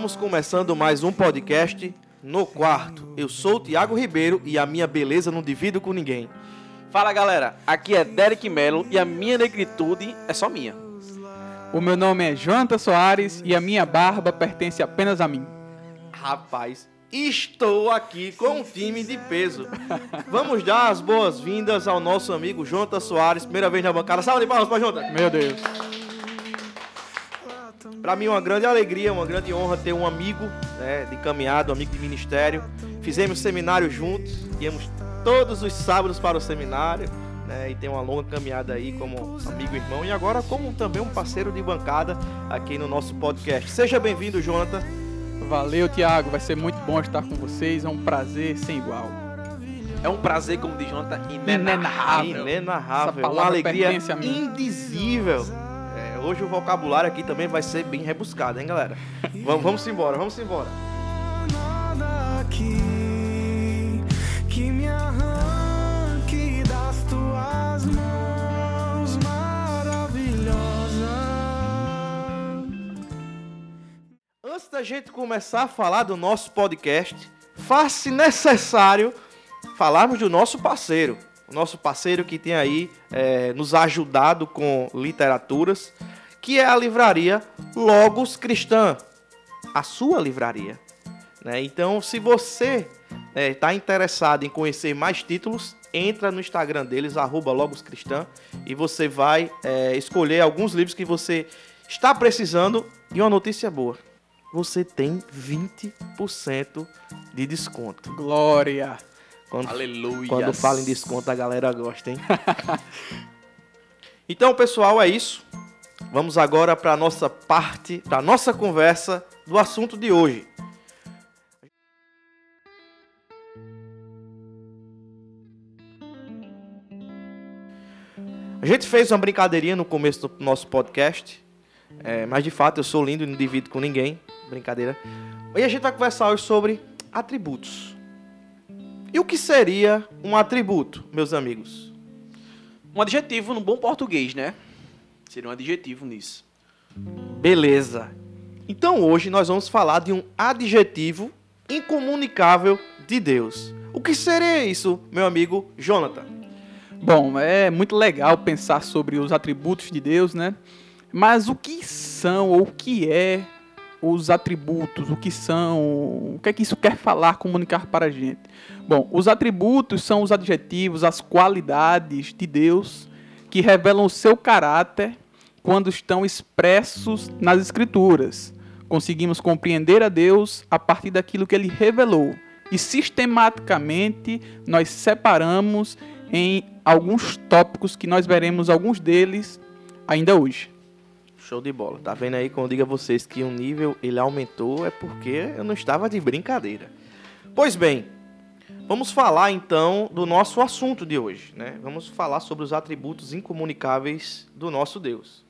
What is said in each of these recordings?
Estamos começando mais um podcast no quarto. Eu sou o Thiago Ribeiro e a minha beleza não divido com ninguém. Fala galera, aqui é Derek Melo e a minha negritude é só minha. O meu nome é Jonathan Soares e a minha barba pertence apenas a mim. Rapaz, estou aqui com um time de peso. Vamos dar as boas-vindas ao nosso amigo Jonathan Soares, primeira vez na bancada. Salve de palmas para Jonathan! Meu Deus. Para mim é uma grande alegria, uma grande honra ter um amigo né, de caminhada, um amigo de ministério. Fizemos seminário juntos, íamos todos os sábados para o seminário. Né, e tem uma longa caminhada aí como amigo e irmão. E agora como também um parceiro de bancada aqui no nosso podcast. Seja bem-vindo, Jonathan. Valeu, Thiago. Vai ser muito bom estar com vocês. É um prazer sem igual. É um prazer, como diz Jonathan, inenarrável. Inenarrável. Essa Uma palavra alegria pertence a mim. indizível. Hoje o vocabulário aqui também vai ser bem rebuscado, hein, galera? vamos, vamos embora, vamos embora. Nada aqui que me arranque das tuas mãos maravilhosas. Antes da gente começar a falar do nosso podcast, faz-se necessário falarmos do nosso parceiro. O nosso parceiro que tem aí é, nos ajudado com literaturas, que é a livraria Logos Cristã, a sua livraria. né? Então, se você está interessado em conhecer mais títulos, entra no Instagram deles, arroba Logos Cristã, e você vai é, escolher alguns livros que você está precisando. E uma notícia boa, você tem 20% de desconto. Glória. Quando, Aleluia. quando fala em desconto, a galera gosta, hein? então, pessoal, é isso. Vamos agora para a nossa parte, para a nossa conversa do assunto de hoje. A gente fez uma brincadeirinha no começo do nosso podcast, é, mas de fato eu sou lindo e não divido com ninguém. Brincadeira. E a gente vai conversar hoje sobre atributos. E o que seria um atributo, meus amigos? Um adjetivo no bom português, né? Seria um adjetivo nisso. Beleza. Então hoje nós vamos falar de um adjetivo incomunicável de Deus. O que seria isso, meu amigo Jonathan? Bom, é muito legal pensar sobre os atributos de Deus, né? Mas o que são ou o que é os atributos? O que são? O que é que isso quer falar, comunicar para a gente? Bom, os atributos são os adjetivos, as qualidades de Deus que revelam o seu caráter quando estão expressos nas Escrituras. Conseguimos compreender a Deus a partir daquilo que ele revelou. E sistematicamente nós separamos em alguns tópicos que nós veremos alguns deles ainda hoje. Show de bola. Tá vendo aí quando eu digo a vocês que o nível ele aumentou é porque eu não estava de brincadeira. Pois bem, vamos falar então do nosso assunto de hoje, né? Vamos falar sobre os atributos incomunicáveis do nosso Deus.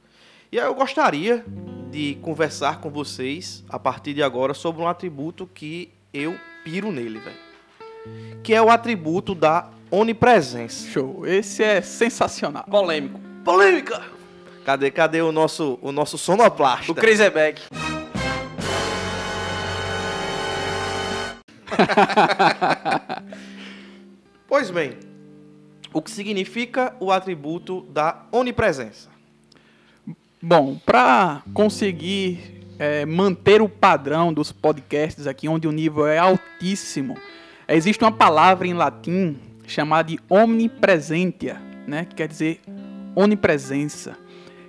E aí eu gostaria de conversar com vocês a partir de agora sobre um atributo que eu piro nele, velho. Que é o atributo da onipresença. Show. Esse é sensacional. Polêmico. Polêmica! Cadê, cadê o nosso, o nosso sonoplasta? O Crazyback. Pois bem, o que significa o atributo da onipresença? Bom, para conseguir é, manter o padrão dos podcasts aqui, onde o nível é altíssimo, existe uma palavra em latim chamada de omnipresentia, né, que quer dizer onipresença,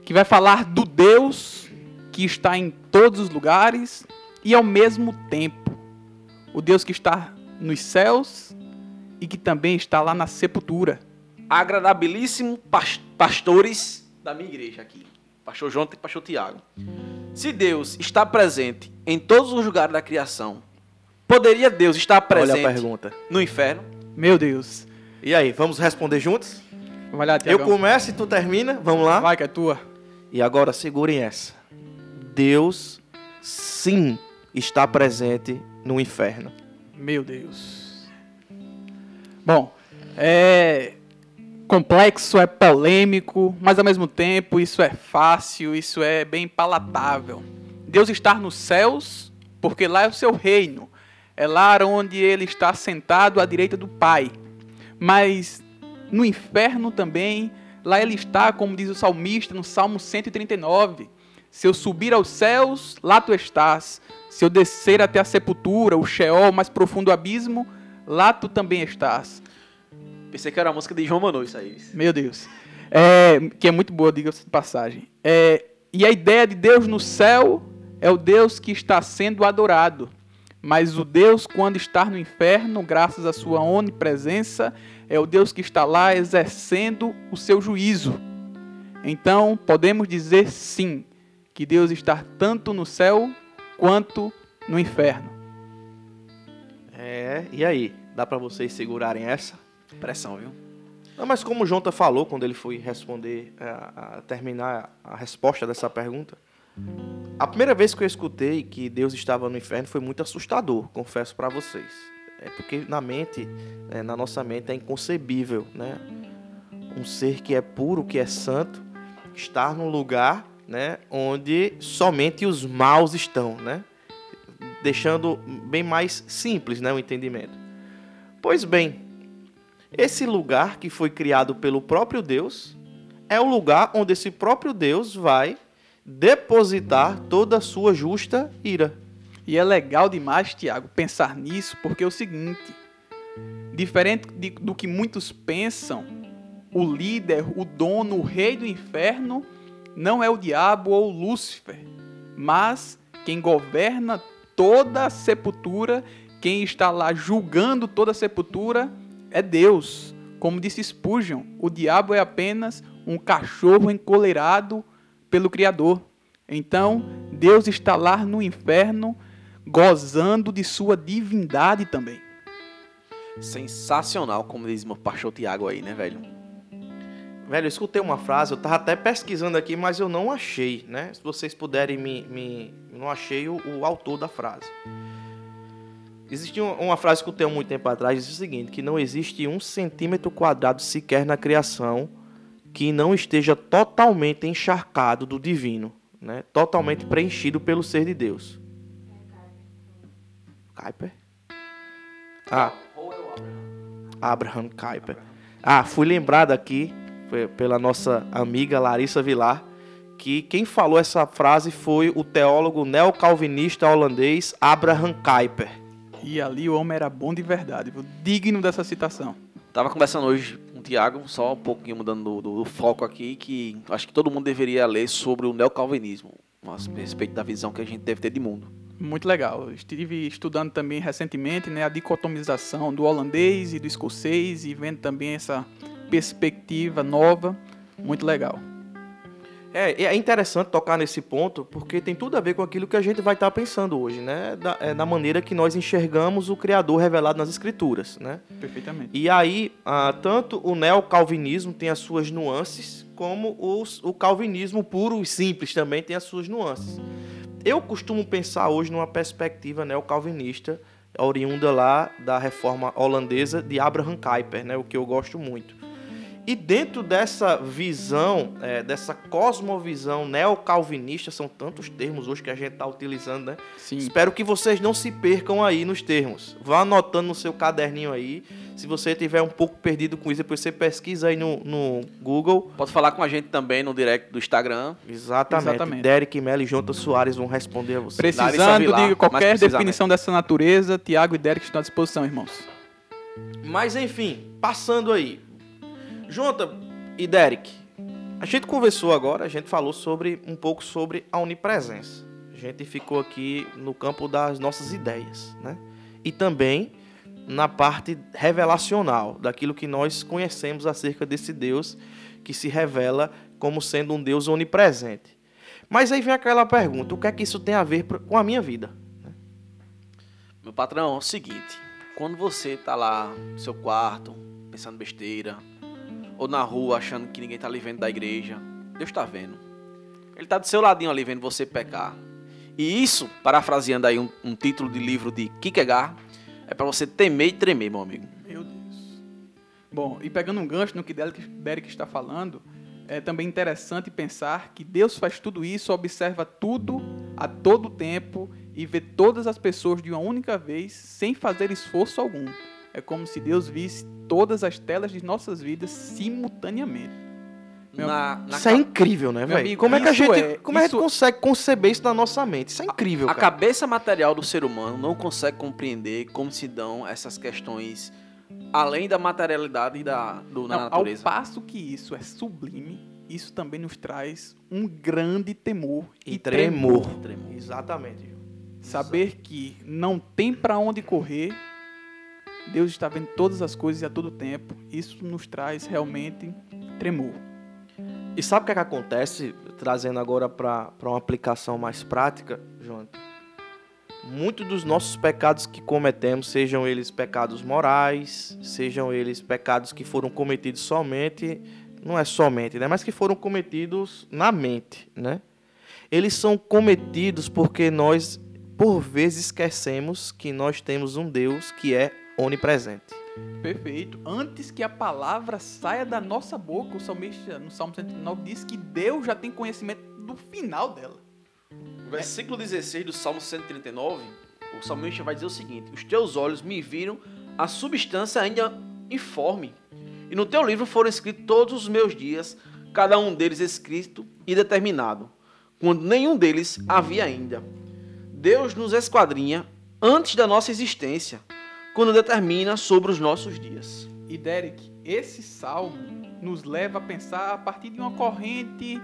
que vai falar do Deus que está em todos os lugares e ao mesmo tempo o Deus que está nos céus e que também está lá na sepultura. Agradabilíssimo pas- pastores da minha igreja aqui. Pastor Jonathan e pastor Tiago. Se Deus está presente em todos os lugares da criação, poderia Deus estar Olha presente a pergunta. no inferno? Meu Deus. E aí, vamos responder juntos? Vai lá, Eu começo e tu termina? Vamos lá? Vai que é tua. E agora segurem essa. Deus sim está presente no inferno. Meu Deus. Bom, é complexo, é polêmico, mas ao mesmo tempo isso é fácil, isso é bem palatável. Deus está nos céus, porque lá é o seu reino. É lá onde ele está sentado à direita do Pai. Mas no inferno também, lá ele está, como diz o salmista no Salmo 139. Se eu subir aos céus, lá tu estás. Se eu descer até a sepultura, o Sheol, o mais profundo abismo, lá tu também estás. Pensei que era a música de João Manu, isso aí. Meu Deus. É, que é muito boa, diga-se de passagem. É, e a ideia de Deus no céu é o Deus que está sendo adorado. Mas o Deus, quando está no inferno, graças à sua onipresença, é o Deus que está lá exercendo o seu juízo. Então, podemos dizer sim, que Deus está tanto no céu quanto no inferno. É, e aí? Dá pra vocês segurarem essa? Pressão, viu? Não, mas como o Jonta falou quando ele foi responder, é, a, a terminar a resposta dessa pergunta, a primeira vez que eu escutei que Deus estava no inferno foi muito assustador, confesso para vocês. É porque na mente, né, na nossa mente é inconcebível, né? Um ser que é puro, que é santo, estar num lugar, né, onde somente os maus estão, né? Deixando bem mais simples, né, o entendimento. Pois bem, esse lugar que foi criado pelo próprio Deus é o lugar onde esse próprio Deus vai depositar toda a sua justa ira. E é legal demais, Tiago, pensar nisso, porque é o seguinte: diferente de- do que muitos pensam, o líder, o dono, o rei do inferno não é o diabo ou Lúcifer, mas quem governa toda a sepultura, quem está lá julgando toda a sepultura é Deus. Como disse Spurgeon, o diabo é apenas um cachorro encolerado pelo Criador. Então, Deus está lá no inferno, gozando de sua divindade também. Sensacional, como diz meu pastor Tiago aí, né, velho? Velho, eu escutei uma frase, eu tava até pesquisando aqui, mas eu não achei, né? Se vocês puderem me. me não achei o, o autor da frase. Existia uma, uma frase que eu tenho muito tempo atrás, diz o seguinte: que não existe um centímetro quadrado sequer na criação que não esteja totalmente encharcado do divino, né? Totalmente preenchido pelo ser de Deus. Kuyper? Ah, Abraham Kuyper. Ah, fui lembrado aqui pe- pela nossa amiga Larissa Vilar que quem falou essa frase foi o teólogo neocalvinista holandês Abraham Kuyper. E ali o homem era bom de verdade, digno dessa citação. Tava conversando hoje com o Tiago, só um pouquinho mudando do, do- do foco aqui, que acho que todo mundo deveria ler sobre o neocalvinismo, a respeito da visão que a gente deve ter de mundo. Muito legal. Estive estudando também recentemente né, a dicotomização do holandês e do escocês e vendo também essa perspectiva nova. Muito legal. É, é interessante tocar nesse ponto porque tem tudo a ver com aquilo que a gente vai estar pensando hoje, né? Da, é, da maneira que nós enxergamos o Criador revelado nas Escrituras, né? Perfeitamente. E aí, ah, tanto o neocalvinismo tem as suas nuances, como os- o calvinismo puro e simples também tem as suas nuances. Eu costumo pensar hoje numa perspectiva neocalvinista, oriunda lá da reforma holandesa de Abraham Kuyper, né, o que eu gosto muito. E dentro dessa visão, eh, dessa cosmovisão neocalvinista, são tantos termos hoje que a gente está utilizando, né? Sim. Espero que vocês não se percam aí nos termos. Vá anotando no seu caderninho aí. Se você tiver um pouco perdido com isso, depois você pesquisa aí no, no Google. Pode falar com a gente também no direct do Instagram. Exatamente. Exatamente. Derek Mello e Jonta Soares vão responder a você. Precisando Vilar, de qualquer definição dessa natureza, Tiago e Derek estão à disposição, irmãos. Mas enfim, passando aí. Jonta e Derek, a gente conversou agora, a gente falou sobre um pouco sobre a onipresença. A gente ficou aqui no campo das nossas ideias, né? E também na parte revelacional, daquilo que nós conhecemos acerca desse Deus que se revela como sendo um Deus onipresente. Mas aí vem aquela pergunta: o que é que isso tem a ver com a minha vida? Meu patrão, é o seguinte, quando você tá lá no seu quarto, pensando besteira, ou na rua achando que ninguém tá lhe vendo da igreja, Deus tá vendo. Ele tá do seu ladinho ali vendo você pecar. E isso, parafraseando aí um, um título de livro de Kierkegaard, É pra você temer e tremer, meu amigo. Meu Deus. Bom, e pegando um gancho no que Derek está falando, é também interessante pensar que Deus faz tudo isso, observa tudo a todo tempo e vê todas as pessoas de uma única vez sem fazer esforço algum. É como se Deus visse todas as telas de nossas vidas simultaneamente. Meu- Na, na Isso é ca- incrível, né, velho? Como é que a isso gente, é- como é que a gente isso- consegue conceber isso na nossa mente? Isso é incrível, A cara. cabeça material do ser humano não consegue compreender como se dão essas questões além da materialidade e da, do, da Não, ao natureza. passo que isso é sublime, isso também nos traz um grande temor E e, tremor. Tremor. Exatamente. Saber que não tem para onde correr, Deus está vendo todas as coisas e a todo tempo, isso nos traz realmente tremor. E sabe o que, é que acontece, trazendo agora para uma aplicação mais prática, João? Muitos dos nossos pecados que cometemos, sejam eles pecados morais, sejam eles pecados que foram cometidos somente, não é somente, né, mas que foram cometidos na mente, né? Eles são cometidos porque nós, por vezes, esquecemos que nós temos um Deus que é onipresente. Perfeito. Antes que a palavra saia da nossa boca, o salmista no Salmo 109 diz que Deus já tem conhecimento do final dela. O versículo 16 do Salmo 139, o salmista vai dizer o seguinte: Os teus olhos me viram a substância ainda informe, e no teu livro foram escritos todos os meus dias, cada um deles escrito e determinado, quando nenhum deles havia ainda. Deus nos esquadrinha antes da nossa existência, quando determina sobre os nossos dias. E Derek, esse salmo nos leva a pensar a partir de uma corrente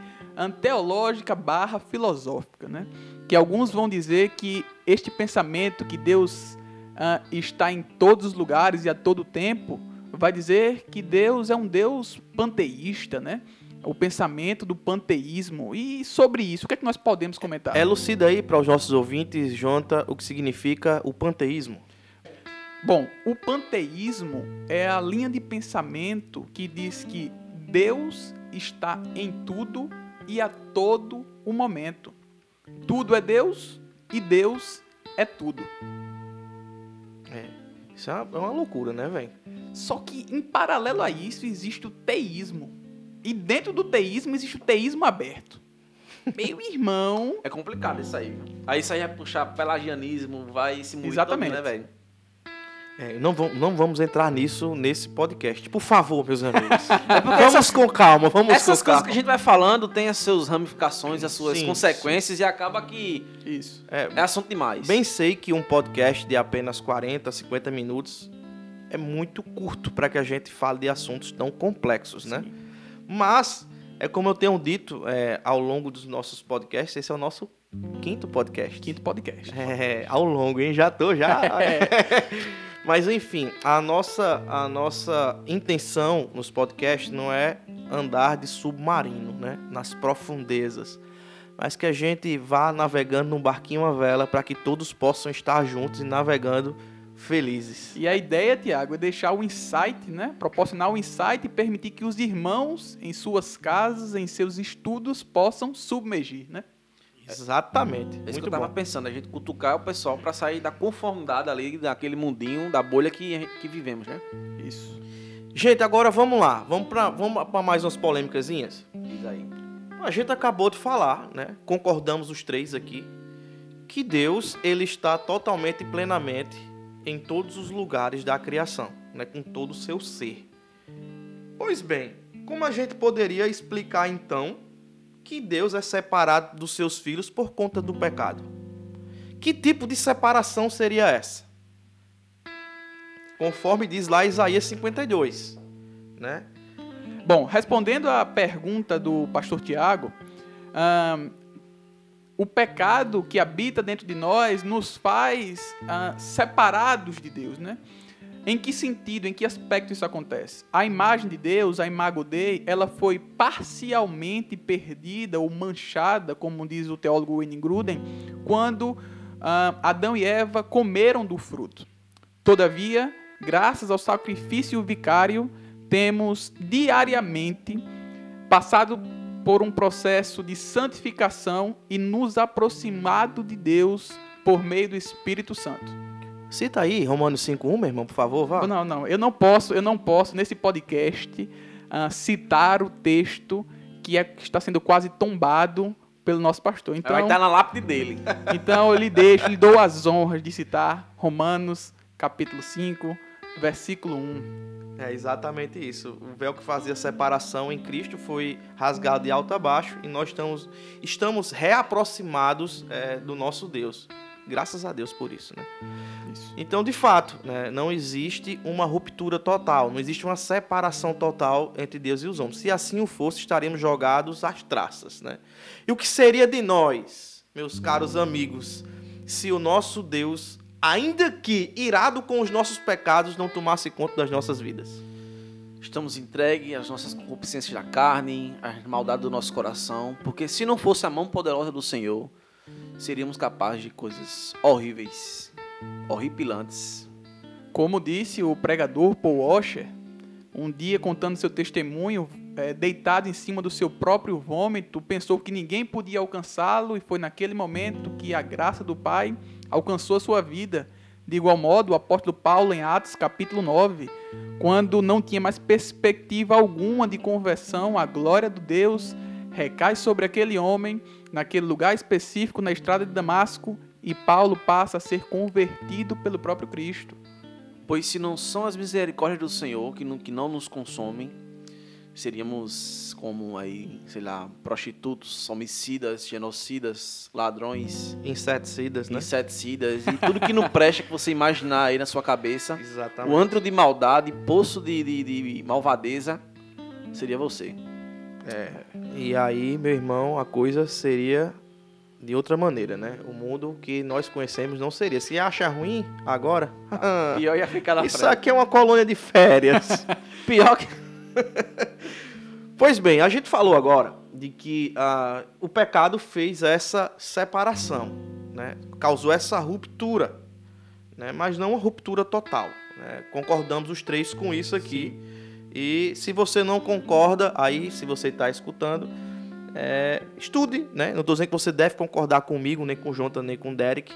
teológica barra filosófica, né? Que alguns vão dizer que este pensamento que Deus ah, está em todos os lugares e a todo tempo, vai dizer que Deus é um Deus panteísta, né? O pensamento do panteísmo. E sobre isso, o que é que nós podemos comentar? Elucida aí para os nossos ouvintes, Jonta, o que significa o panteísmo. Bom, o panteísmo é a linha de pensamento que diz que Deus está em tudo e a todo o momento. Tudo é Deus e Deus é tudo. Isso é uma, é uma loucura, né, velho? Só que em paralelo a isso existe o teísmo. E dentro do teísmo existe o teísmo aberto. Meu irmão, É complicado isso aí. viu? Aí isso aí vai puxar pelagianismo, vai se mover Exatamente. todo, né, velho? É, não, vamos, não vamos entrar nisso nesse podcast. Por favor, meus amigos. vamos com calma, vamos Essas com coisas calma. que a gente vai falando tem as suas ramificações, as suas Sim, consequências e acaba que isso. É, é assunto demais. bem sei que um podcast de apenas 40, 50 minutos é muito curto para que a gente fale de assuntos tão complexos, né? Mas, é como eu tenho dito é, ao longo dos nossos podcasts, esse é o nosso quinto podcast. Quinto podcast. É, ao longo, hein? Já tô, já. Mas enfim, a nossa, a nossa intenção nos podcasts não é andar de submarino, né? Nas profundezas. Mas que a gente vá navegando num barquinho à vela para que todos possam estar juntos e navegando felizes. E a ideia, Tiago, é deixar o insight, né? Proporcionar o insight e permitir que os irmãos, em suas casas, em seus estudos, possam submergir, né? Exatamente. É isso que Muito eu tava bom. pensando, a gente cutucar o pessoal pra sair da conformidade ali, daquele mundinho, da bolha que, que vivemos, né? Isso. Gente, agora vamos lá. Vamos para vamos pra mais umas polêmicasinhas. Diz aí. A gente acabou de falar, né? Concordamos os três aqui que Deus ele está totalmente e plenamente em todos os lugares da criação, né? Com todo o seu ser. Pois bem, como a gente poderia explicar então que Deus é separado dos seus filhos por conta do pecado? Que tipo de separação seria essa? Conforme diz lá Isaías 52, né? Bom, respondendo à pergunta do pastor Tiago, ahn, o pecado que habita dentro de nós nos faz ah, separados de Deus, né? Em que sentido, em que aspecto isso acontece? A imagem de Deus, a imago Dei, ela foi parcialmente perdida ou manchada, como diz o teólogo Wayne Gruden, quando ah, Adão e Eva comeram do fruto. Todavia, graças ao sacrifício vicário, temos diariamente passado por um processo de santificação e nos aproximado de Deus por meio do Espírito Santo. Cita aí, Romanos 5.1, meu irmão, por favor, vá. Não, não, eu não posso, eu não posso nesse podcast ah, citar o texto que, é, que está sendo quase tombado pelo nosso pastor. Vai Então, estar na lápide dele. então eu lhe deixo, lhe dou as honras de citar Romanos, capítulo 5, versículo 1. É exatamente isso. O véu que fazia separação em Cristo foi rasgado de alto a baixo e nós estamos, estamos reaproximados é, do nosso Deus. Graças a Deus por isso, né? Isso. Então, de fato, né, não existe uma ruptura total, não existe uma separação total entre Deus e os homens. Se assim o fosse, estaríamos jogados às traças, né? E o que seria de nós, meus caros amigos, se o nosso Deus, ainda que irado com os nossos pecados, não tomasse conta das nossas vidas? Estamos entregues às nossas concupiscências da carne, às maldades do nosso coração, porque se não fosse a mão poderosa do Senhor, seríamos capazes de coisas horríveis, horripilantes. Como disse o pregador Paul Washer, um dia contando seu testemunho, eh, deitado em cima do seu próprio vômito, pensou que ninguém podia alcançá-lo e foi naquele momento que a graça do Pai alcançou a sua vida. De igual modo, o apóstolo Paulo, em Atos capítulo 9, quando não tinha mais perspectiva alguma de conversão, a glória do Deus recai sobre aquele homem, naquele lugar específico na estrada de Damasco, e Paulo passa a ser convertido pelo próprio Cristo. Pois se não são as misericórdias do Senhor que não, que não nos consomem, seríamos como aí, sei lá, prostitutos, homicidas, genocidas, ladrões, Inseticidas, né? inseticidas e tudo que não presta que você imaginar aí na sua cabeça. Exatamente. O antro de maldade, poço de, de, de malvadeza, seria você. E aí, meu irmão, a coisa seria de outra maneira, né? O mundo que nós conhecemos não seria. Se acha ruim agora, Pior ia ficar na isso frente. aqui é uma colônia de férias. Pior que... pois bem, a gente falou agora de que ah, o pecado fez essa separação, né? Causou essa ruptura, né? Mas não uma ruptura total. né? Concordamos os três com isso aqui. E se você não concorda, aí, se você está escutando, é, estude, né? Não estou dizendo que você deve concordar comigo, nem com o Jonathan, nem com o Derek,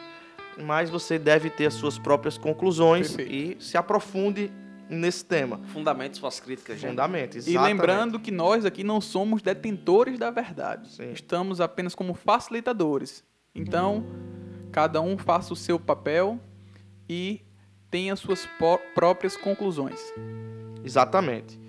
mas você deve ter as suas próprias conclusões Perfeito. e se aprofunde nesse tema. Fundamentos suas críticas, gente. Fundamento, E exatamente. lembrando que nós aqui não somos detentores da verdade. Sim. Estamos apenas como facilitadores. Então, cada um faça o seu papel e tenha suas pró- próprias conclusões. Exatamente.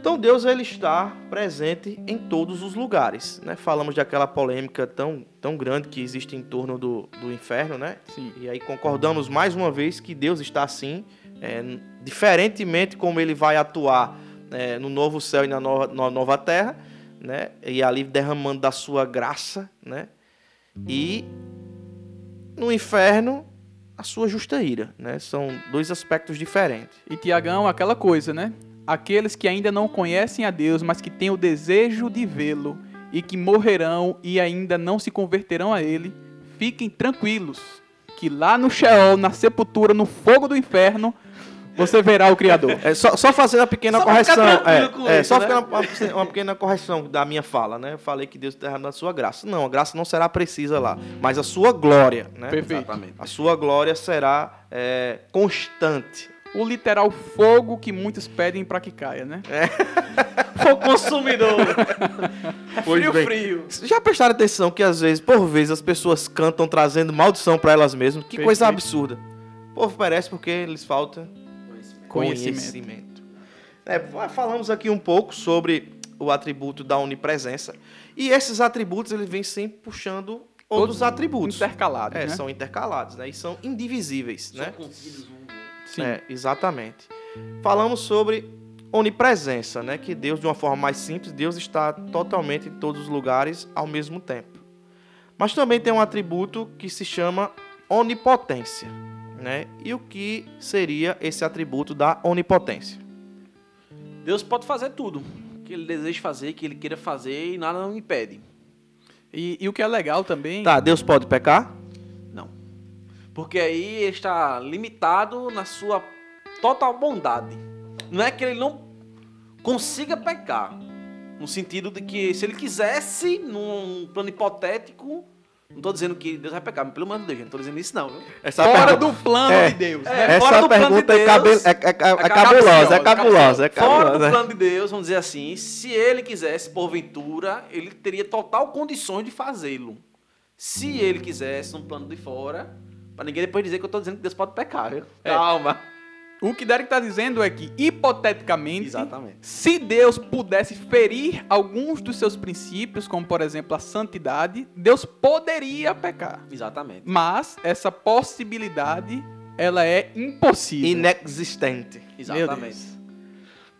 Então Deus ele está presente em todos os lugares, né? Falamos daquela polêmica tão, tão grande que existe em torno do, do inferno, né? Sim. E aí concordamos mais uma vez que Deus está assim, é, diferentemente como ele vai atuar é, no novo céu e na nova, na nova terra, né? E ali derramando da sua graça, né? E no inferno a sua justa ira, né? São dois aspectos diferentes. E Tiagão, aquela coisa, né? Aqueles que ainda não conhecem a Deus, mas que têm o desejo de vê-lo e que morrerão e ainda não se converterão a Ele, fiquem tranquilos, que lá no Sheol, na sepultura, no fogo do inferno, você verá o Criador. É, só, só fazendo uma pequena Só correção. É, com é, isso, só né? uma, uma pequena correção da minha fala, né? Eu falei que Deus derrama a sua graça. Não, a graça não será precisa lá, mas a sua glória, né? Perfeito. Exatamente. A sua glória será é, constante. O literal fogo que muitos pedem para que caia, né? Fogo consumidor. É Pois frio, bem. frio. Já prestaram atenção que às vezes, por vezes, as pessoas cantam trazendo maldição para elas mesmas? Que coisa Perfeito. absurda. O povo perece porque lhes falta Conhecimento. conhecimento. É, falamos aqui um pouco sobre o atributo da onipresença. E esses atributos, eles vêm sempre puxando outros atributos. Intercalados, É, né? são intercalados, né? E são indivisíveis, né? São contidos um outro. Sim. É, exatamente. Falamos sobre onipresença, né? Que Deus, de uma forma mais simples, Deus está totalmente em todos os lugares ao mesmo tempo. Mas também tem um atributo que se chama onipotência, né? E o que seria esse atributo da onipotência? Deus pode fazer tudo que ele deseja fazer, que ele queira fazer e nada não impede. E, e o que é legal também. Tá, Deus pode pecar? Não. Porque aí ele está limitado na sua total bondade. Não é que ele não consiga pecar. No sentido de que se ele quisesse, num plano hipotético, Não tô dizendo que Deus vai pecar, mas pelo amor de Deus, gente, não tô dizendo isso não, viu? Essa Fora pergunta- do plano É. de Deus. É, né? fora Essa do plano de pergunta é, cabe- é, é- é- é cabulosa, cabulosa, é cabulosa, é Fora do cabulosa. plano de Deus, vamos dizer assim, se ele quisesse, porventura, ele teria total condições de fazê-lo. Se ele quisesse, um plano de fora, pra ninguém depois dizer que eu tô dizendo que Deus pode pecar, viu? É. Calma. O que Derek está dizendo é que, hipoteticamente, Exatamente. se Deus pudesse ferir alguns dos seus princípios, como por exemplo a santidade, Deus poderia pecar. Exatamente. Mas essa possibilidade, ela é impossível. Inexistente. Exatamente.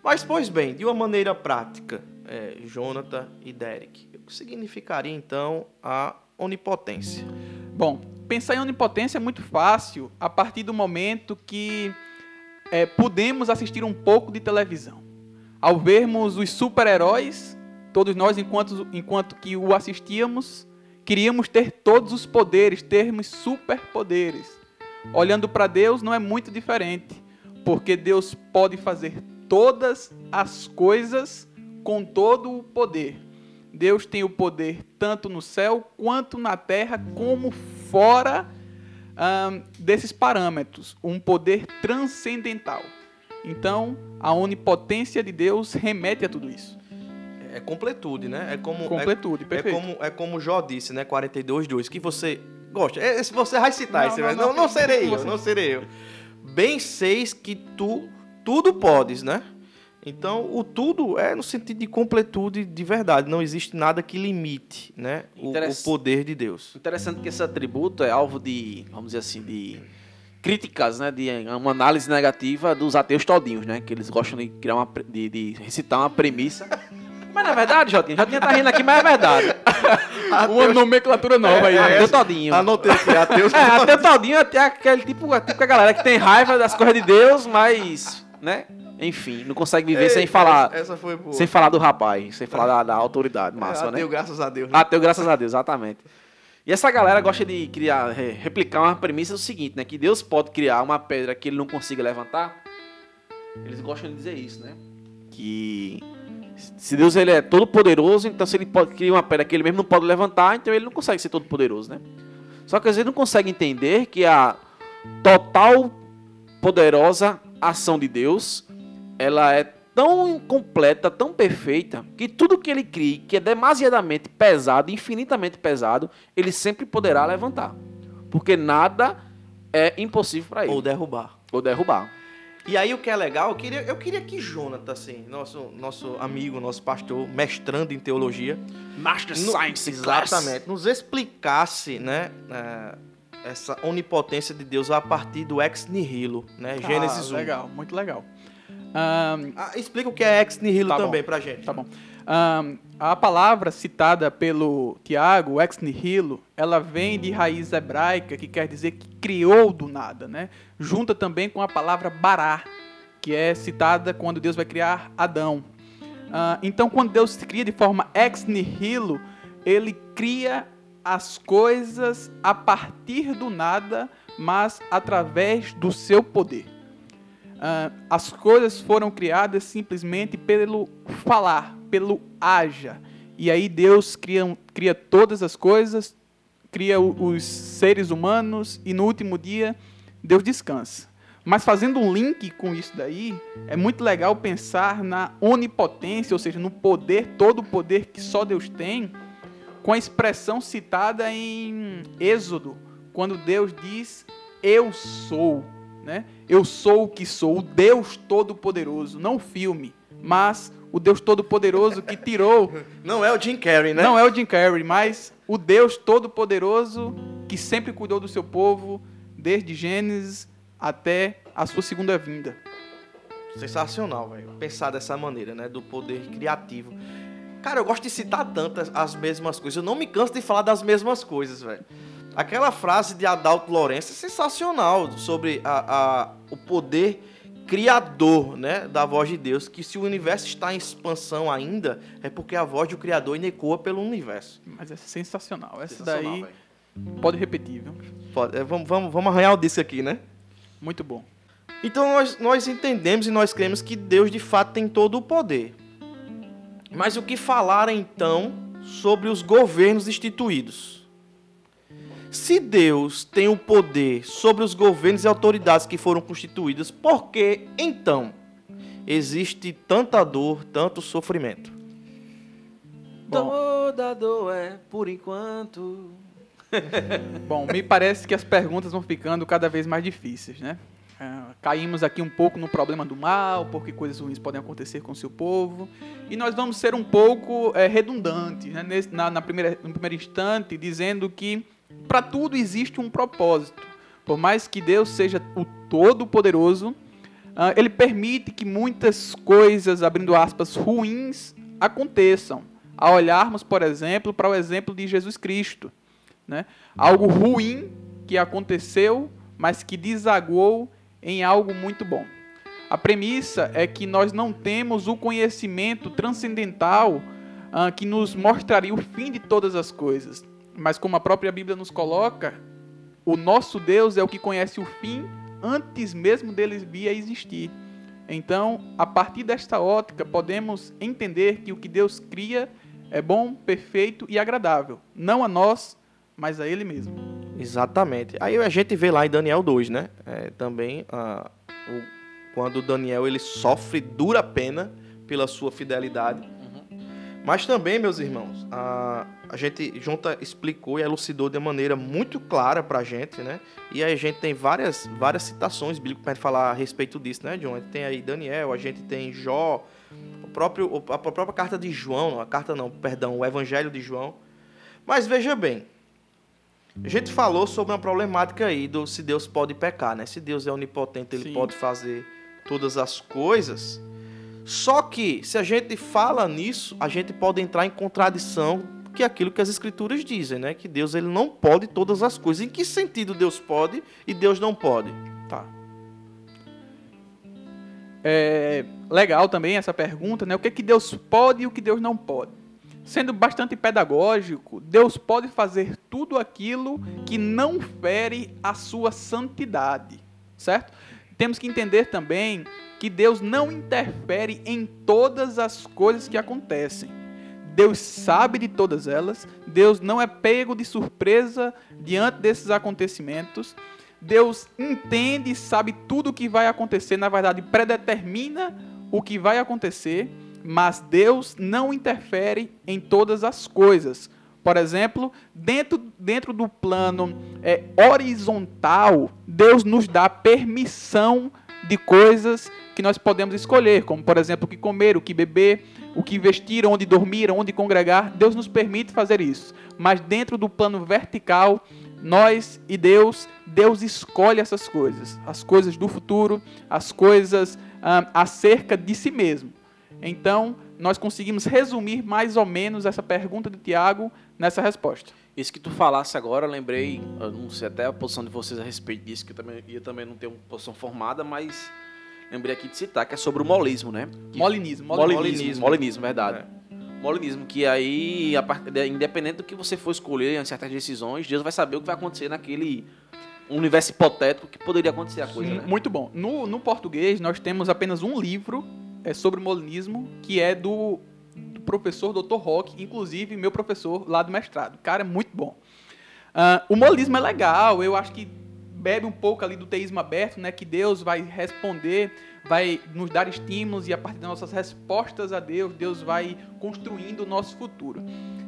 Mas, pois bem, de uma maneira prática, é, Jonathan e Derek, o que significaria então a onipotência? Bom, pensar em onipotência é muito fácil a partir do momento que é, podemos assistir um pouco de televisão. Ao vermos os super-heróis, todos nós, enquanto, enquanto que o assistíamos, queríamos ter todos os poderes, termos superpoderes. Olhando para Deus não é muito diferente, porque Deus pode fazer todas as coisas com todo o poder. Deus tem o poder tanto no céu quanto na terra, como fora ahn, desses parâmetros, um poder transcendental. Então, a onipotência de Deus remete a tudo isso. É completude, né? É como, Completude, é, é perfeito. como, é como Jó disse, né? 42.2, que você gosta. É, se você vai citar Não, esse, não, não, não, não, serei eu, não serei eu. Bem seis que tu tudo podes, né? Então, o tudo é no sentido de completude de verdade. Não existe nada que limite, né? O, o poder de Deus. Interessante que esse atributo é alvo de, vamos dizer assim, de críticas, né? De uma análise negativa dos ateus todinhos, né? Que eles gostam de criar uma, de, de recitar uma premissa. Mas não é verdade, Jotinha? Jotinha tá rindo aqui, mas é verdade. Uma nomenclatura nova aí. né? Ateu todinho. Anotei aqui, ateus. É, ateu todinho é até aquele tipo, é tipo a galera que tem raiva das coisas de Deus, mas, né? Enfim, não consegue viver sem Eita, falar, Essa, foi boa. sem falar do rapaz, sem falar da, da autoridade, massa, é, né? ateu, graças a Deus. né? Ateu, graças a Deus, exatamente. E essa galera gosta de criar, re- replicar uma premissa do seguinte, né? Que Deus pode criar uma pedra que ele não consiga levantar. Eles gostam de dizer isso, né? Que se Deus ele é todo poderoso, então se ele pode criar uma pedra que ele mesmo não pode levantar, então ele não consegue ser todo poderoso, né? Só que às vezes não consegue entender que a total poderosa ação de Deus, ela é tão completa, tão perfeita, que tudo que ele cria, que é demasiadamente pesado, infinitamente pesado, ele sempre poderá levantar. Porque nada é impossível para ele. Ou derrubar. Ou derrubar. E aí o que é legal, eu queria, eu queria que Jonathan, assim, nosso, nosso amigo, nosso pastor, mestrando em teologia, Master no- exatamente, nos explicasse, né, é, essa onipotência de Deus a partir do ex nihilo, né, Gênesis ah, 1. Legal, muito legal. Ahn, Ah, explica o que é ex nihilo Tá bom. também pra gente. Tá bom. Ahn, a palavra citada pelo Tiago, ex nihilo, ela vem de raiz hebraica, que quer dizer que criou do nada, né? Junta também com a palavra bará, que é citada quando Deus vai criar Adão. Ah, então, quando Deus cria de forma ex nihilo, ele cria as coisas a partir do nada, mas através do seu poder. Ah, as coisas foram criadas simplesmente pelo falar, pelo haja. E aí Deus cria, cria todas as coisas, cria os seres humanos e no último dia Deus descansa. Mas fazendo um link com isso daí, é muito legal pensar na onipotência, ou seja, no poder, todo o poder que só Deus tem, com a expressão citada em Êxodo, quando Deus diz: Eu sou, né? Eu sou o que sou, o Deus Todo-Poderoso, não o filme, mas o Deus Todo-Poderoso que tirou. Não é o Jim Carrey, né? Não é o Jim Carrey, mas o Deus Todo-Poderoso que sempre cuidou do seu povo, desde Gênesis até a sua segunda vinda. Sensacional, velho. Pensar dessa maneira, né? Do poder criativo. Cara, eu gosto de citar tantas as mesmas coisas. Eu não me canso de falar das mesmas coisas, velho. Aquela frase de Adalto Lourenço é sensacional sobre a, a- o poder criador, né? Da voz de Deus. Que se o universo está em expansão ainda, é porque a voz do Criador ecoa pelo universo. Mas é sensacional. Essa Sensacional, daí velho. pode repetir, viu? Pode- é, vamos, vamos, vamos arranhar o disco aqui, né? Muito bom. Então nós, nós entendemos e nós cremos que Deus de fato tem todo o poder. Mas o que falar então sobre os governos instituídos? Se Deus tem o poder sobre os governos e autoridades que foram constituídas, por que então existe tanta dor, tanto sofrimento? Bom. Toda dor é por enquanto. Bom, me parece que as perguntas vão ficando cada vez mais difíceis, né? Ah, caímos aqui um pouco no problema do mal, porque coisas ruins podem acontecer com o seu povo. E nós vamos ser um pouco eh, redundantes, né? Nesse- na, na primeira, no primeiro instante, dizendo que para tudo existe um propósito. Por mais que Deus seja o Todo-Poderoso, ah, Ele permite que muitas coisas, abrindo aspas, ruins aconteçam. A olharmos, por exemplo, para o exemplo de Jesus Cristo né? Algo ruim que aconteceu, mas que desaguou em algo muito bom. A premissa é que nós não temos o conhecimento transcendental ah, que nos mostraria o fim de todas as coisas. Mas como a própria Bíblia nos coloca, o nosso Deus é o que conhece o fim antes mesmo dele vir a existir. Então, a partir desta ótica, podemos entender que o que Deus cria é bom, perfeito e agradável. Não a nós, mas a Ele mesmo. Exatamente. Aí a gente vê lá em Daniel 2, né? É, também ah, o- quando Daniel ele sofre dura pena pela sua fidelidade. Mas também, meus irmãos, a, a gente junta explicou e elucidou de maneira muito clara pra gente, né? E aí a gente tem várias, várias citações bíblicas pra gente falar a respeito disso, né, John? A gente tem aí Daniel, a gente tem Jó, o próprio, a própria carta de João, a carta não, perdão, o Evangelho de João. Mas veja bem, a gente falou sobre uma problemática aí do se Deus pode pecar, né? Se Deus é onipotente, ele Sim. pode fazer todas as coisas. Só que, se a gente fala nisso, a gente pode entrar em contradição que é aquilo que as escrituras dizem, né? Que Deus ele não pode todas as coisas. Em que sentido Deus pode e Deus não pode? Tá. É legal também essa pergunta, né? O que, é que Deus pode e o que Deus não pode? Sendo bastante pedagógico, Deus pode fazer tudo aquilo que não fere a sua santidade, certo? Temos que entender também que Deus não interfere em todas as coisas que acontecem. Deus sabe de todas elas, Deus não é pego de surpresa diante desses acontecimentos. Deus entende e sabe tudo o que vai acontecer, na verdade, predetermina o que vai acontecer, mas Deus não interfere em todas as coisas. Por exemplo, dentro, dentro do plano é, horizontal, Deus nos dá permissão de coisas que nós podemos escolher, como por exemplo o que comer, o que beber, o que vestir, onde dormir, onde congregar. Deus nos permite fazer isso. Mas dentro do plano vertical, nós e Deus, Deus escolhe essas coisas, as coisas do futuro, as coisas ah, acerca de si mesmo. Então, nós conseguimos resumir mais ou menos essa pergunta de Tiago nessa resposta. Isso que tu falasse agora, eu lembrei, eu não sei até a posição de vocês a respeito disso, que eu também ia também não ter uma posição formada, mas lembrei aqui de citar, que é sobre o molismo, né? Que- Molinismo, Molinismo, Molinismo. molinismo, verdade. Molinismo, que aí, independente do que você for escolher em certas decisões, Deus vai saber o que vai acontecer naquele universo hipotético que poderia acontecer a coisa, né? Muito bom. No, no português, nós temos apenas um livro é, sobre molinismo, que é do, do professor Dr. Rock, inclusive meu professor lá do mestrado. Cara, é muito bom. Ah, o molinismo é legal, eu acho que bebe um pouco ali do teísmo aberto, né? Que Deus vai responder, vai nos dar estímulos e a partir das nossas respostas a Deus, Deus vai construindo o nosso futuro.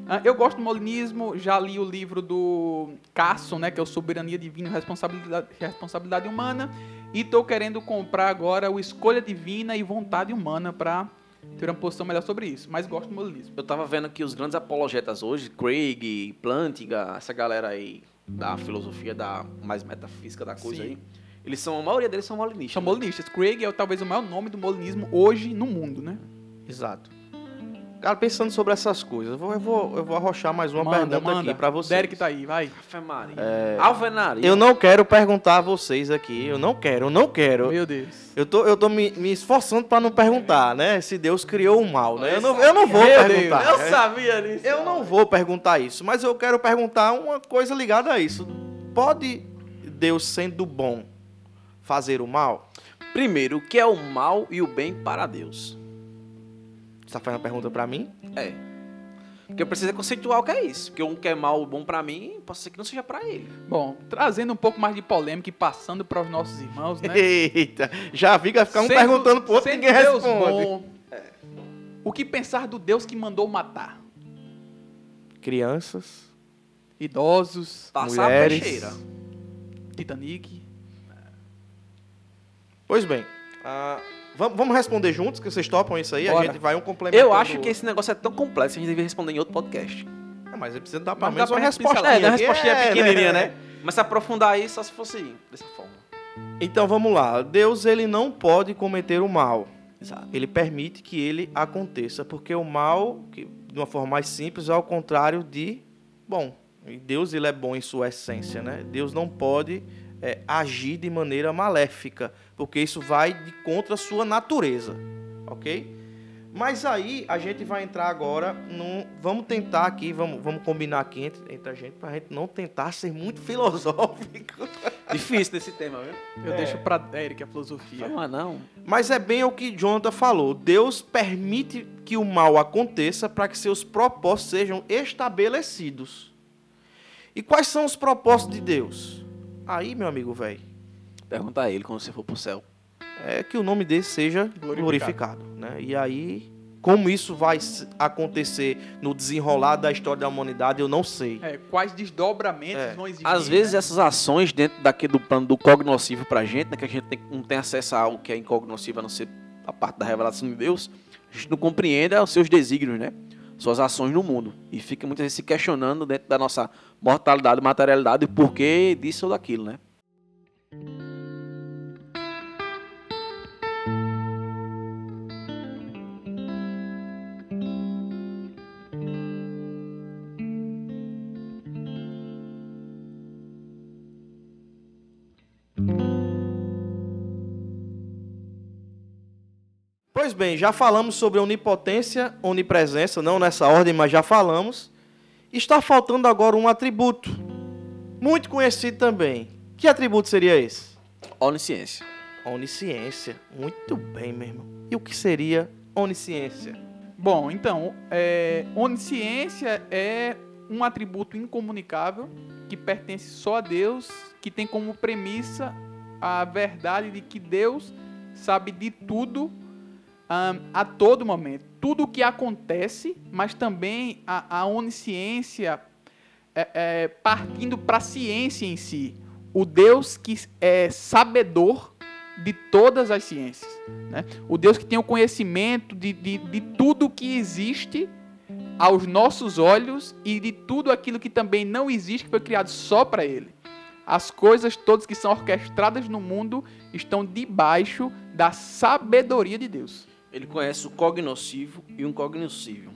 Ah, eu gosto do molinismo, já li o livro do Carson, né? Que é o Soberania Divina e Responsabilidade, Responsabilidade Humana. E estou querendo comprar agora o Escolha Divina e Vontade Humana para ter uma posição melhor sobre isso. Mas gosto do molinismo. Eu tava vendo que os grandes apologetas hoje, Craig, Plantinga, essa galera aí da filosofia da mais metafísica da coisa Sim. aí, eles são, a maioria deles são molinistas. São né? molinistas. Craig é talvez o maior nome do molinismo hoje no mundo, né? Exato. Cara, pensando sobre essas coisas, eu vou, eu vou, eu vou arrochar mais uma manda, pergunta manda. aqui pra vocês. Derek tá aí, vai. Ave Maria. Alvenaria. Eu não quero perguntar a vocês aqui, eu não quero, eu não quero. Meu Deus. Eu tô, eu tô me, me esforçando pra não perguntar, né? Se Deus criou o mal, né? Eu não, eu não vou Meu perguntar. Eu sabia disso. Eu não vou perguntar isso, mas eu quero perguntar uma coisa ligada a isso. Pode Deus, sendo bom, fazer o mal? Primeiro, o que é o mal e o bem para Deus? Você tá fazendo uma pergunta pra mim? É. Porque precisa conceituar o que é isso. Porque um quer mal bom pra mim, pode ser que não seja pra ele. Bom, trazendo um pouco mais de polêmica e passando para os nossos irmãos, né? Eita, já fica ficar um Sendo- perguntando pro outro e ninguém Deus responde. bom, o que pensar do Deus que mandou matar? Crianças, Idosos, Passar Mulheres. a peixeira. Titanic. Pois bem, ah, vamos, vamos responder juntos, que vocês topam isso aí? Bora. A gente vai um complementando. Eu acho que esse negócio é tão complexo que a gente devia responder em outro podcast. Ah, mas precisa dar pelo Mas menos uma resposta. É, a respostinha é pequenininha, né? Mas se aprofundar aí, só se fosse dessa forma. Então vamos lá. Deus ele não pode cometer o mal. Exato. Ele permite que ele aconteça, porque o mal, que, de uma forma mais simples, é ao contrário de bom. E Deus ele é bom em sua essência, né? Deus não pode é, agir de maneira maléfica, porque isso vai de contra a sua natureza, ok? Mas aí a gente vai entrar agora num. Vamos tentar aqui, vamos, vamos combinar aqui entre, entre a gente, pra gente não tentar ser muito filosófico. Difícil desse tema, viu? Eu É. deixo pra Eric a filosofia. Não, não. Mas é bem o que Jonathan falou. Deus permite que o mal aconteça para que seus propósitos sejam estabelecidos. E quais são os propósitos de Deus? Aí, meu amigo velho, Pergunta a ele quando você for pro céu. é que o nome dele seja glorificado, Glorificado. né? E aí, como isso vai acontecer no desenrolar da história da humanidade, eu não sei. É, quais desdobramentos É. vão existir? Às vezes né? essas ações dentro daquele do plano do cognoscível pra gente, né, que a gente tem- não tem acesso a algo que é incognoscível, a não ser a parte da revelação de Deus, a gente não compreende os seus desígnios, né? Suas ações no mundo. E fica muitas vezes se questionando dentro da nossa mortalidade, materialidade, o porquê disso ou daquilo, né? Pois bem, já falamos sobre onipotência, onipresença, não nessa ordem, mas já falamos. Está faltando agora um atributo, muito conhecido também. Que atributo seria esse? Onisciência. Onisciência. Muito bem, meu irmão. E o que seria onisciência? Bom, então, é, onisciência é um atributo incomunicável que pertence só a Deus, que tem como premissa a verdade de que Deus sabe de tudo ahn, a todo momento. Tudo o que acontece, mas também a, a onisciência é, é, partindo para a ciência em si. O Deus que é sabedor de todas as ciências. Né? O Deus que tem o conhecimento de, de, de tudo que existe aos nossos olhos e de tudo aquilo que também não existe, que foi criado só para Ele. As coisas todas que são orquestradas no mundo estão debaixo da sabedoria de Deus. Ele conhece o cognoscível e o incognoscível.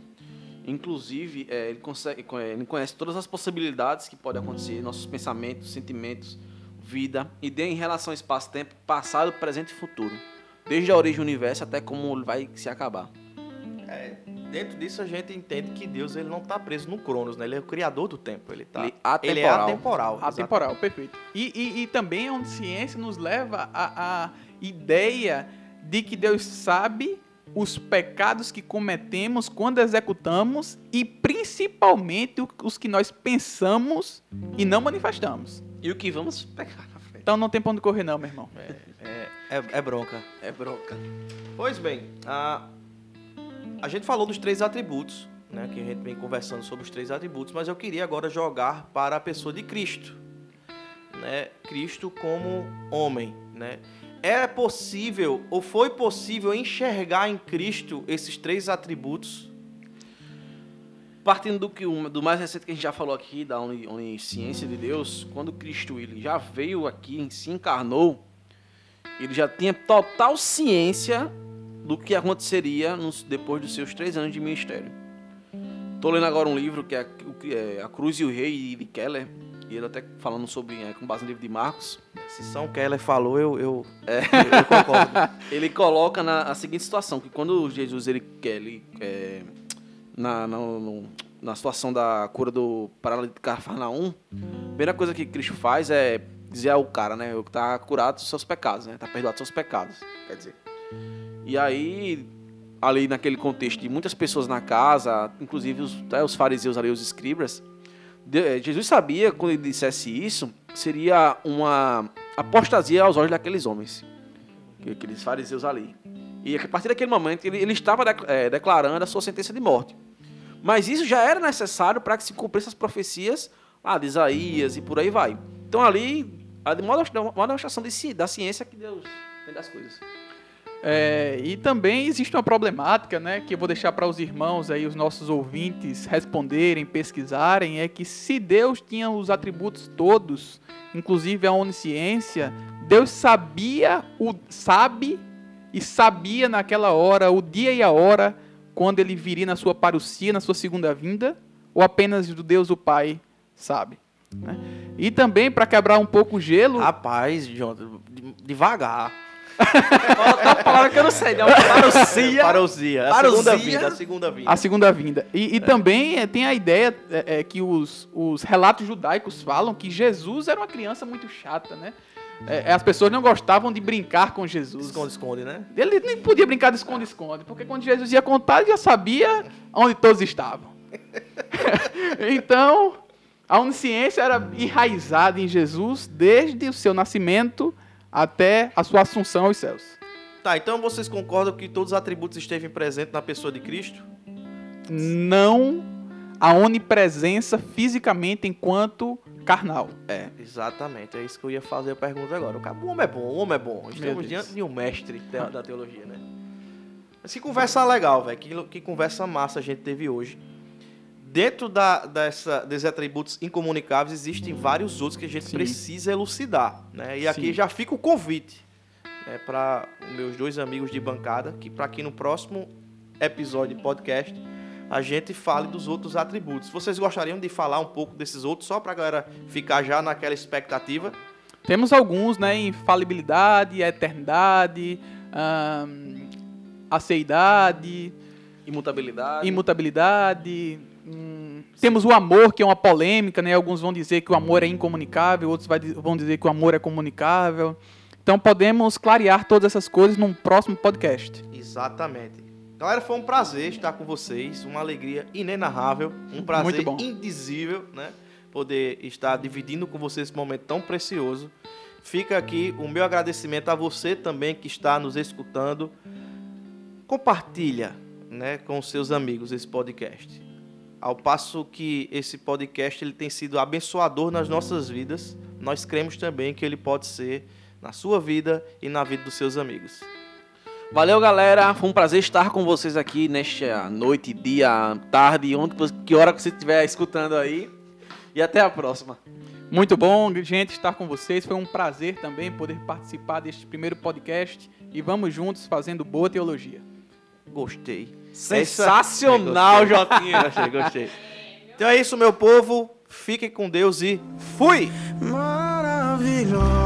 Inclusive, é, ele, consegue, ele conhece todas as possibilidades que podem acontecer, nossos pensamentos, sentimentos, vida, e em relação ao espaço-tempo, passado, presente e futuro. Desde a origem do universo até como ele vai se acabar. Dentro disso a gente entende que Deus ele não está preso no Cronos, né? Ele é o criador do tempo. Ele, tá, Ele é ele é atemporal. atemporal. Atemporal, perfeito. E, e, e também a onisciência nos leva à ideia de que Deus sabe os pecados que cometemos quando executamos e principalmente os que nós pensamos e não manifestamos. E o que vamos pegar na frente? Então não tem pra onde correr não, meu irmão. É, é, é bronca. É bronca. Pois bem, a, a gente falou dos três atributos, né? Que a gente vem conversando sobre os três atributos, mas eu queria agora jogar para a pessoa de Cristo, né? Cristo como homem, né? É possível ou foi possível enxergar em Cristo esses três atributos? Partindo do, que, do mais recente que a gente já falou aqui, da oni- onisciência de Deus, quando Cristo ele já veio aqui, se encarnou, ele já tinha total ciência do que aconteceria nos- depois dos seus três anos de ministério. Estou lendo agora um livro que é, é A Cruz e o Rei, de Keller, e ele até falando sobre, é, com base no livro de Marcos, Se São Keller falou, eu, eu, eu, eu concordo. ele coloca na a seguinte situação, que quando Jesus ele quer, ele, é, na, na, no- na situação da cura do paralítico de Cafarnaum, a primeira coisa que Cristo faz é dizer ao cara, né, que tá curado dos seus pecados, né, tá perdoado dos seus pecados, quer dizer. E aí ali naquele contexto de muitas pessoas na casa, inclusive os, os fariseus ali, os escribas, Jesus sabia, quando ele dissesse isso, seria uma apostasia aos olhos daqueles homens, que- aqueles fariseus ali. E a partir daquele momento, ele, estava eh, declarando a sua sentença de morte. Mas isso já era necessário para que se cumprissem as profecias lá de Isaías e por aí vai. Então ali, a demonstração da ciência que Deus tem das coisas. É, e também existe uma problemática, né, que eu vou deixar para os irmãos aí, os nossos ouvintes responderem, pesquisarem, é que se Deus tinha os atributos todos, inclusive a onisciência, Deus sabia o sabe e sabia naquela hora o dia e a hora quando ele viria na sua parousia, na sua segunda vinda, ou apenas do Deus o Pai sabe. né? E também para quebrar um pouco o gelo, Rapaz, devagar. Outra palavra que eu não sei, né? Parousia. Parousia. A Parousia. segunda vinda, a segunda vinda. A segunda vinda. E, e também eh, tem a ideia é, é, que os, os relatos judaicos falam que Jesus era uma criança muito chata, né? É, as pessoas não gostavam de brincar com Jesus. Esconde, esconde, né? Ele nem podia brincar de esconde-esconde, porque quando Jesus ia contar, ele já sabia onde todos estavam. então, a onisciência era enraizada em Jesus desde o seu nascimento até a sua assunção aos céus. Tá, então vocês concordam que todos os atributos estevem presentes na pessoa de Cristo? Não a onipresença fisicamente enquanto carnal. É, exatamente. É isso que eu ia fazer a pergunta agora. O homem é bom, o homem é bom. Estamos diante de um mestre da, da teologia, né? Mas que conversa legal, velho. Que, que conversa massa a gente teve hoje. Dentro da, dessa, desses atributos incomunicáveis, existem vários outros que a gente Sim. precisa elucidar. Né? E aqui Sim. já fica o convite né, para meus dois amigos de bancada, que para que no próximo episódio de podcast a gente fale dos outros atributos. Vocês gostariam de falar um pouco desses outros, só para a galera ficar já naquela expectativa? Temos alguns, né? Infalibilidade, eternidade, ahn, aceidade, Imutabilidade. imutabilidade. Hum, temos o amor, que é uma polêmica, né? Alguns vão dizer que o amor é incomunicável, outros vão dizer que o amor é comunicável. Então podemos clarear todas essas coisas num próximo podcast. Exatamente. Galera, foi um prazer estar com vocês, uma alegria inenarrável, um prazer indizível, né? Poder estar dividindo com vocês esse momento tão precioso. Fica aqui o meu agradecimento a você também que está nos escutando. Compartilha, né, com seus amigos esse podcast. Ao passo que esse podcast ele tem sido abençoador nas nossas vidas, nós cremos também que ele pode ser na sua vida e na vida dos seus amigos. Valeu, galera. Foi um prazer estar com vocês aqui nesta noite, dia, tarde, onde, que hora que você estiver escutando aí. E até a próxima. Muito bom, gente, estar com vocês. Foi um prazer também poder participar deste primeiro podcast. E vamos juntos fazendo boa teologia. Gostei. Sensacional, Gostei. Jotinha. Gostei, gostei. Então é isso, meu povo. Fiquem com Deus e fui! maravilhosa.